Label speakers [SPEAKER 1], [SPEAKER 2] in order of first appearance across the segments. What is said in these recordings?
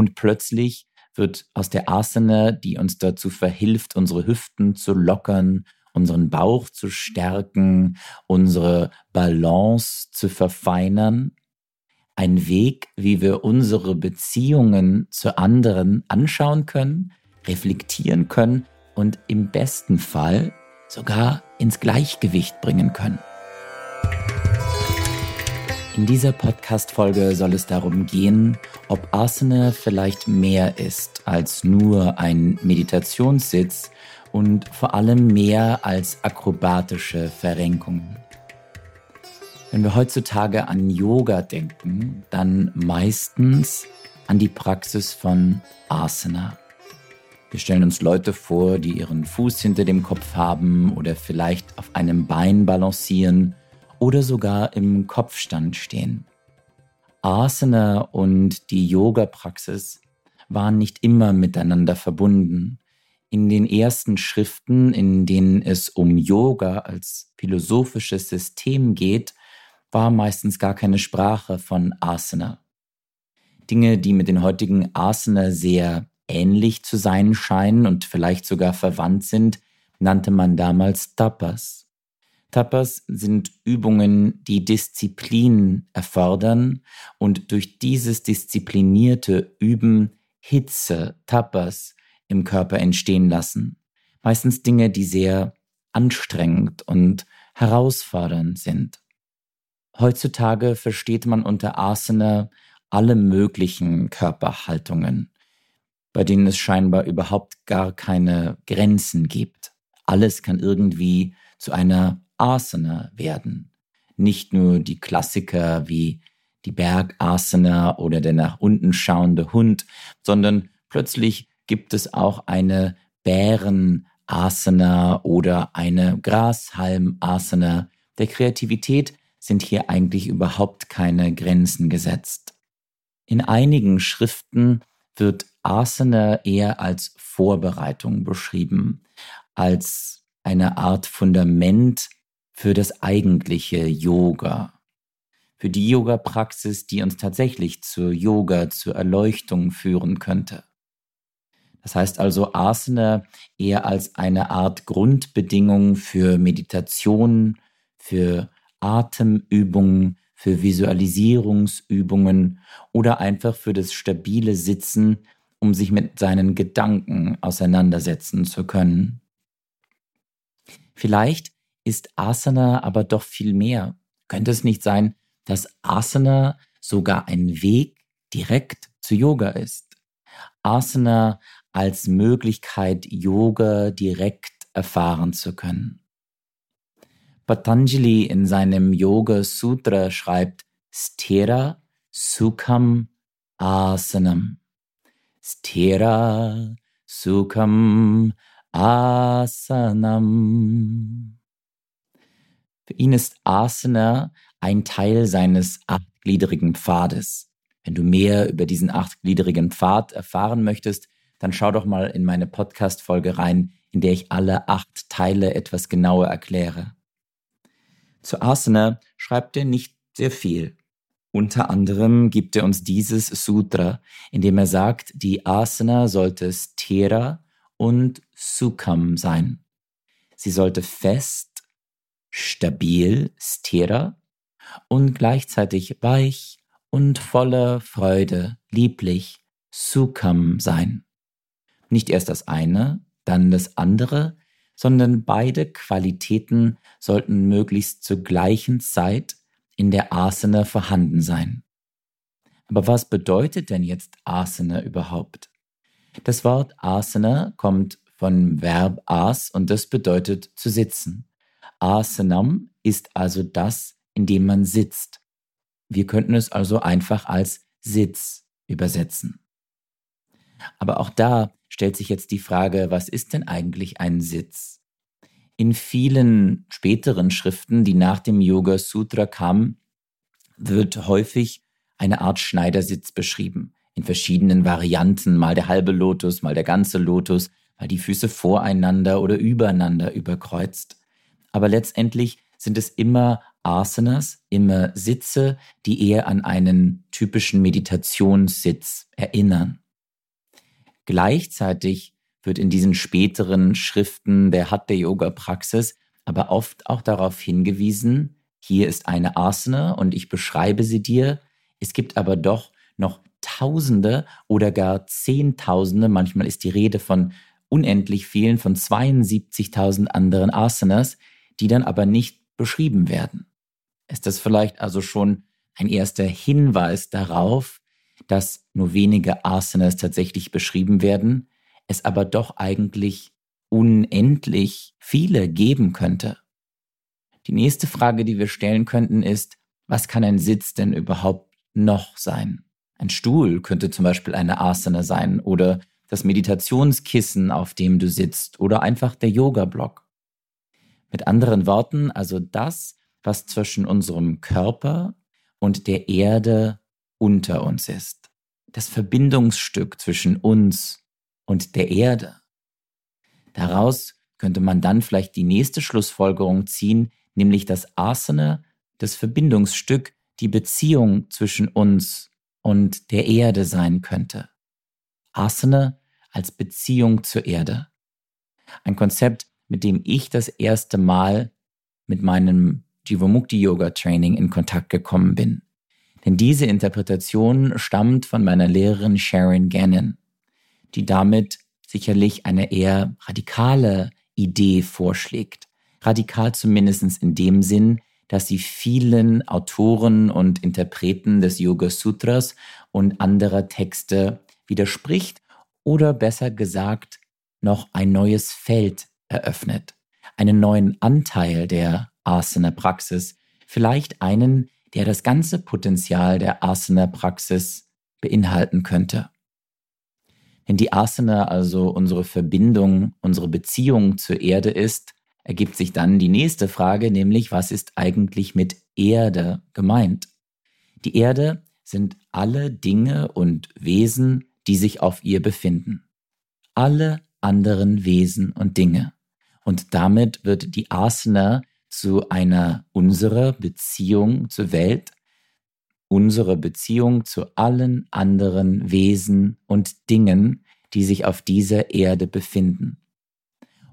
[SPEAKER 1] Und plötzlich wird aus der Asana, die uns dazu verhilft, unsere Hüften zu lockern, unseren Bauch zu stärken, unsere Balance zu verfeinern, ein Weg, wie wir unsere Beziehungen zu anderen anschauen können, reflektieren können und im besten Fall sogar ins Gleichgewicht bringen können. In dieser Podcast-Folge soll es darum gehen, ob Asana vielleicht mehr ist als nur ein Meditationssitz und vor allem mehr als akrobatische Verrenkungen. Wenn wir heutzutage an Yoga denken, dann meistens an die Praxis von Asana. Wir stellen uns Leute vor, die ihren Fuß hinter dem Kopf haben oder vielleicht auf einem Bein balancieren oder sogar im Kopfstand stehen. Asana und die Yoga-Praxis waren nicht immer miteinander verbunden. In den ersten Schriften, in denen es um Yoga als philosophisches System geht, war meistens gar keine Sprache von Asana. Dinge, die mit den heutigen Asana sehr ähnlich zu sein scheinen und vielleicht sogar verwandt sind, nannte man damals Tapas. Tapas sind Übungen, die Disziplin erfordern und durch dieses disziplinierte Üben Hitze, Tapas im Körper entstehen lassen. Meistens Dinge, die sehr anstrengend und herausfordernd sind. Heutzutage versteht man unter Asana alle möglichen Körperhaltungen, bei denen es scheinbar überhaupt gar keine Grenzen gibt. Alles kann irgendwie zu einer Asana werden. Nicht nur die Klassiker wie die Bergasana oder der nach unten schauende Hund, sondern plötzlich gibt es auch eine Bären-Asana oder eine Grashalm-Asana. Der Kreativität sind hier eigentlich überhaupt keine Grenzen gesetzt. In einigen Schriften wird Asana eher als Vorbereitung beschrieben, als eine Art Fundament für das eigentliche Yoga, für die Yoga-Praxis, die uns tatsächlich zur Yoga, zur Erleuchtung führen könnte. Das heißt also Asana eher als eine Art Grundbedingung für Meditation, für Atemübungen, für Visualisierungsübungen oder einfach für das stabile Sitzen, um sich mit seinen Gedanken auseinandersetzen zu können. Vielleicht ist Asana aber doch viel mehr. Könnte es nicht sein, dass Asana sogar ein Weg direkt zu Yoga ist? Asana als Möglichkeit, Yoga direkt erfahren zu können. Patanjali in seinem Yoga Sutra schreibt Sthira Sukham Asanam. Sthira Sukham Asanam. Für ihn ist Asana ein Teil seines achtgliedrigen Pfades. Wenn du mehr über diesen achtgliedrigen Pfad erfahren möchtest, dann schau doch mal in meine Podcast-Folge rein, in der ich alle acht Teile etwas genauer erkläre. Zu Asana schreibt er nicht sehr viel. Unter anderem gibt er uns dieses Sutra, in dem er sagt, die Asana sollte Sthira und Sukham sein. Sie sollte fest stabil, stera und gleichzeitig weich und voller Freude, lieblich, Sukham sein. Nicht erst das eine, dann das andere, sondern beide Qualitäten sollten möglichst zur gleichen Zeit in der Asana vorhanden sein. Aber was bedeutet denn jetzt Asana überhaupt? Das Wort Asana kommt von Verb as und das bedeutet zu sitzen. Asanam ist also das, in dem man sitzt. Wir könnten es also einfach als Sitz übersetzen. Aber auch da stellt sich jetzt die Frage, was ist denn eigentlich ein Sitz? In vielen späteren Schriften, die nach dem Yoga Sutra kamen, wird häufig eine Art Schneidersitz beschrieben. In verschiedenen Varianten, mal der halbe Lotus, mal der ganze Lotus, mal die Füße voreinander oder übereinander überkreuzt. Aber letztendlich sind es immer Asanas, immer Sitze, die eher an einen typischen Meditationssitz erinnern. Gleichzeitig wird in diesen späteren Schriften der Hatha-Yoga-Praxis aber oft auch darauf hingewiesen, hier ist eine Asana und ich beschreibe sie dir. Es gibt aber doch noch Tausende oder gar Zehntausende, manchmal ist die Rede von unendlich vielen, von 72.000 anderen Asanas, die dann aber nicht beschrieben werden. Ist das vielleicht also schon ein erster Hinweis darauf, dass nur wenige Asanas tatsächlich beschrieben werden, es aber doch eigentlich unendlich viele geben könnte? Die nächste Frage, die wir stellen könnten, ist, was kann ein Sitz denn überhaupt noch sein? Ein Stuhl könnte zum Beispiel eine Asana sein oder das Meditationskissen, auf dem du sitzt oder einfach der Yoga-Block. Mit anderen Worten, also das, was zwischen unserem Körper und der Erde unter uns ist. Das Verbindungsstück zwischen uns und der Erde. Daraus könnte man dann vielleicht die nächste Schlussfolgerung ziehen, nämlich das Asana, das Verbindungsstück, die Beziehung zwischen uns und der Erde sein könnte. Asana als Beziehung zur Erde. Ein Konzept, mit dem ich das erste Mal mit meinem Jivamukti Yoga Training in Kontakt gekommen bin. Denn diese Interpretation stammt von meiner Lehrerin Sharon Gannon, die damit sicherlich eine eher radikale Idee vorschlägt. Radikal zumindest in dem Sinn, dass sie vielen Autoren und Interpreten des Yoga Sutras und anderer Texte widerspricht oder besser gesagt noch ein neues Feld eröffnet, einen neuen Anteil der Asana-Praxis, vielleicht einen, der das ganze Potenzial der Asana-Praxis beinhalten könnte. Wenn die Asana also unsere Verbindung, unsere Beziehung zur Erde ist, ergibt sich dann die nächste Frage, nämlich was ist eigentlich mit Erde gemeint? Die Erde sind alle Dinge und Wesen, die sich auf ihr befinden. Alle anderen Wesen und Dinge. Und damit wird die Asana zu einer unserer Beziehung zur Welt, unsere Beziehung zu allen anderen Wesen und Dingen, die sich auf dieser Erde befinden.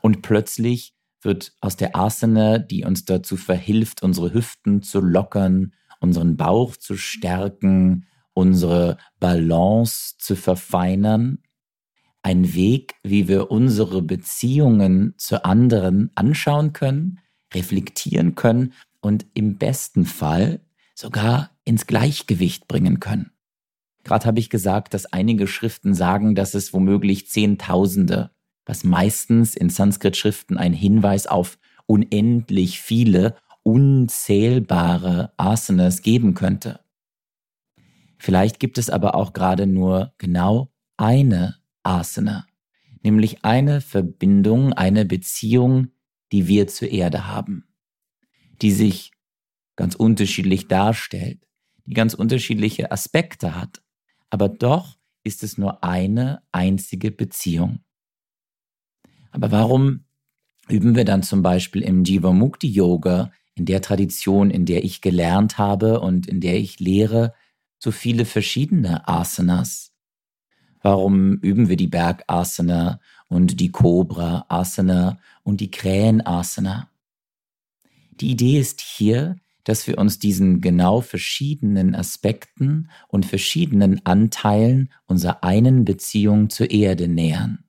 [SPEAKER 1] Und plötzlich wird aus der Asana, die uns dazu verhilft, unsere Hüften zu lockern, unseren Bauch zu stärken, unsere Balance zu verfeinern, ein Weg, wie wir unsere Beziehungen zu anderen anschauen können, reflektieren können und im besten Fall sogar ins Gleichgewicht bringen können. Gerade habe ich gesagt, dass einige Schriften sagen, dass es womöglich Zehntausende, was meistens in Sanskrit-Schriften ein Hinweis auf unendlich viele, unzählbare Asanas geben könnte. Vielleicht gibt es aber auch gerade nur genau eine Asana, nämlich eine Verbindung, eine Beziehung, die wir zur Erde haben, die sich ganz unterschiedlich darstellt, die ganz unterschiedliche Aspekte hat, aber doch ist es nur eine einzige Beziehung. Aber warum üben wir dann zum Beispiel im Jivamukti Yoga, in der Tradition, in der ich gelernt habe und in der ich lehre, so viele verschiedene Asanas? Warum üben wir die Bergasana und die Cobra Asana und die Krähen Asana? Die Idee ist hier, dass wir uns diesen genau verschiedenen Aspekten und verschiedenen Anteilen unserer einen Beziehung zur Erde nähern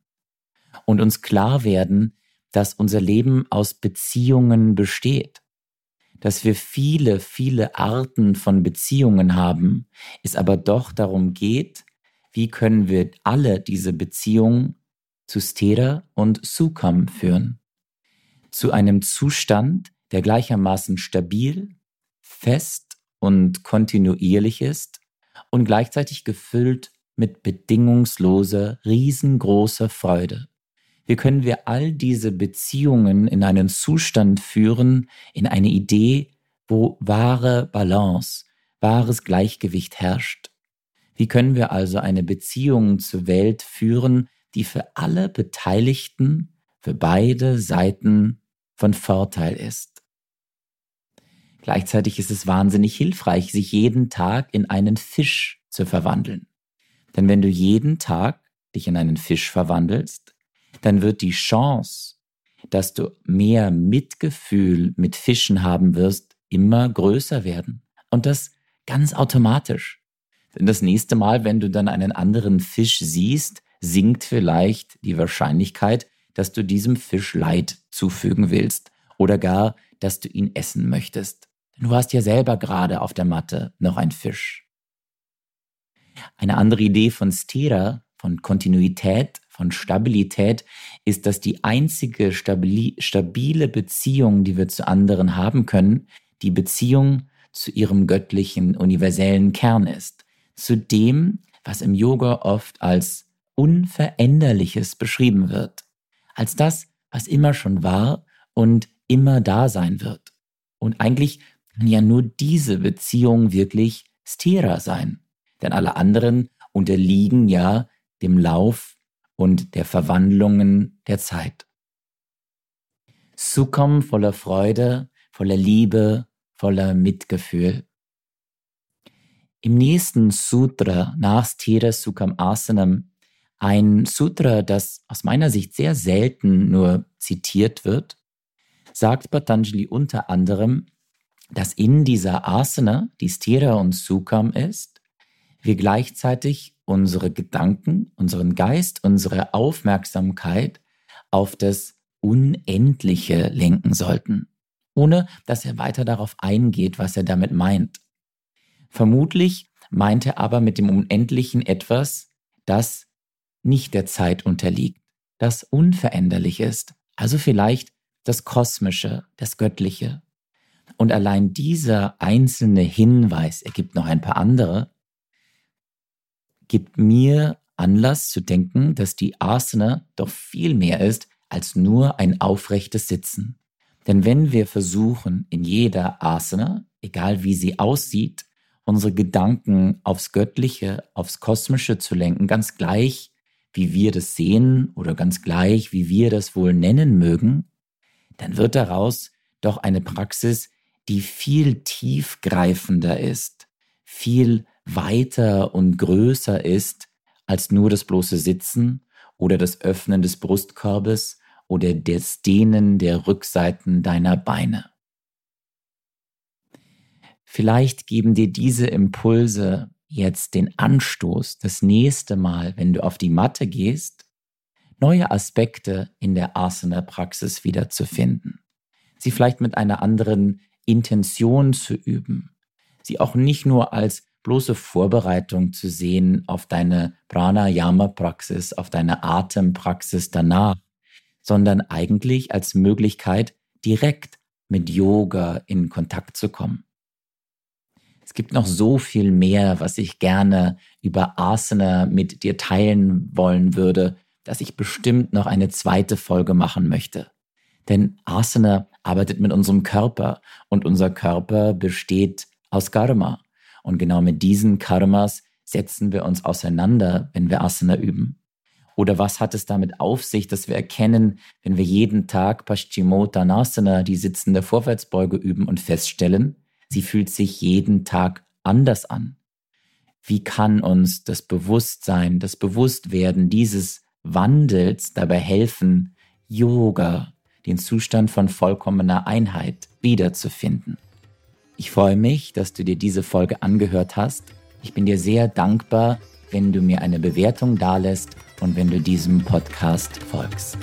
[SPEAKER 1] und uns klar werden, dass unser Leben aus Beziehungen besteht, dass wir viele, viele Arten von Beziehungen haben, es aber doch darum geht, wie können wir alle diese Beziehungen zu Stera und Sukham führen, zu einem Zustand, der gleichermaßen stabil, fest und kontinuierlich ist und gleichzeitig gefüllt mit bedingungsloser, riesengroßer Freude. Wie können wir all diese Beziehungen in einen Zustand führen, in eine Idee, wo wahre Balance, wahres Gleichgewicht herrscht? Wie können wir also eine Beziehung zur Welt führen, die für alle Beteiligten, für beide Seiten von Vorteil ist? Gleichzeitig ist es wahnsinnig hilfreich, sich jeden Tag in einen Fisch zu verwandeln. Denn wenn du jeden Tag dich in einen Fisch verwandelst, dann wird die Chance, dass du mehr Mitgefühl mit Fischen haben wirst, immer größer werden. Und das ganz automatisch. Denn das nächste Mal, wenn du dann einen anderen Fisch siehst, sinkt vielleicht die Wahrscheinlichkeit, dass du diesem Fisch Leid zufügen willst oder gar, dass du ihn essen möchtest. Du hast ja selber gerade auf der Matte noch ein Fisch. Eine andere Idee von Stira, von Kontinuität, von Stabilität, ist, dass die einzige stabile Beziehung, die wir zu anderen haben können, die Beziehung zu ihrem göttlichen, universellen Kern ist. Zu dem, was im Yoga oft als Unveränderliches beschrieben wird. Als das, was immer schon war und immer da sein wird. Und eigentlich kann ja nur diese Beziehung wirklich Stira sein. Denn alle anderen unterliegen ja dem Lauf und der Verwandlungen der Zeit. Sukham voller Freude, voller Liebe, voller Mitgefühl. Im nächsten Sutra nach Stira Sukham Asanam, ein Sutra, das aus meiner Sicht sehr selten nur zitiert wird, sagt Patanjali unter anderem, dass in dieser Asana, die Stira und Sukham ist, wir gleichzeitig unsere Gedanken, unseren Geist, unsere Aufmerksamkeit auf das Unendliche lenken sollten, ohne dass er weiter darauf eingeht, was er damit meint. Vermutlich meint er aber mit dem Unendlichen etwas, das nicht der Zeit unterliegt, das unveränderlich ist, also vielleicht das Kosmische, das Göttliche. Und allein dieser einzelne Hinweis, er gibt noch ein paar andere, gibt mir Anlass zu denken, dass die Asana doch viel mehr ist als nur ein aufrechtes Sitzen. Denn wenn wir versuchen, in jeder Asana, egal wie sie aussieht, unsere Gedanken aufs Göttliche, aufs Kosmische zu lenken, ganz gleich, wie wir das sehen oder ganz gleich, wie wir das wohl nennen mögen, dann wird daraus doch eine Praxis, die viel tiefgreifender ist, viel weiter und größer ist als nur das bloße Sitzen oder das Öffnen des Brustkorbes oder das Dehnen der Rückseiten deiner Beine. Vielleicht geben dir diese Impulse jetzt den Anstoß, das nächste Mal, wenn du auf die Matte gehst, neue Aspekte in der Asana-Praxis wiederzufinden. Sie vielleicht mit einer anderen Intention zu üben. Sie auch nicht nur als bloße Vorbereitung zu sehen auf deine Pranayama-Praxis, auf deine Atempraxis danach, sondern eigentlich als Möglichkeit, direkt mit Yoga in Kontakt zu kommen. Es gibt noch so viel mehr, was ich gerne über Asana mit dir teilen wollen würde, dass ich bestimmt noch eine zweite Folge machen möchte. Denn Asana arbeitet mit unserem Körper und unser Körper besteht aus Karma. Und genau mit diesen Karmas setzen wir uns auseinander, wenn wir Asana üben. Oder was hat es damit auf sich, dass wir erkennen, wenn wir jeden Tag Paschimottanasana, die sitzende Vorwärtsbeuge üben und feststellen, sie fühlt sich jeden Tag anders an. Wie kann uns das Bewusstsein, das Bewusstwerden dieses Wandels dabei helfen, Yoga, den Zustand von vollkommener Einheit wiederzufinden? Ich freue mich, dass du dir diese Folge angehört hast. Ich bin dir sehr dankbar, wenn du mir eine Bewertung dalässt und wenn du diesem Podcast folgst.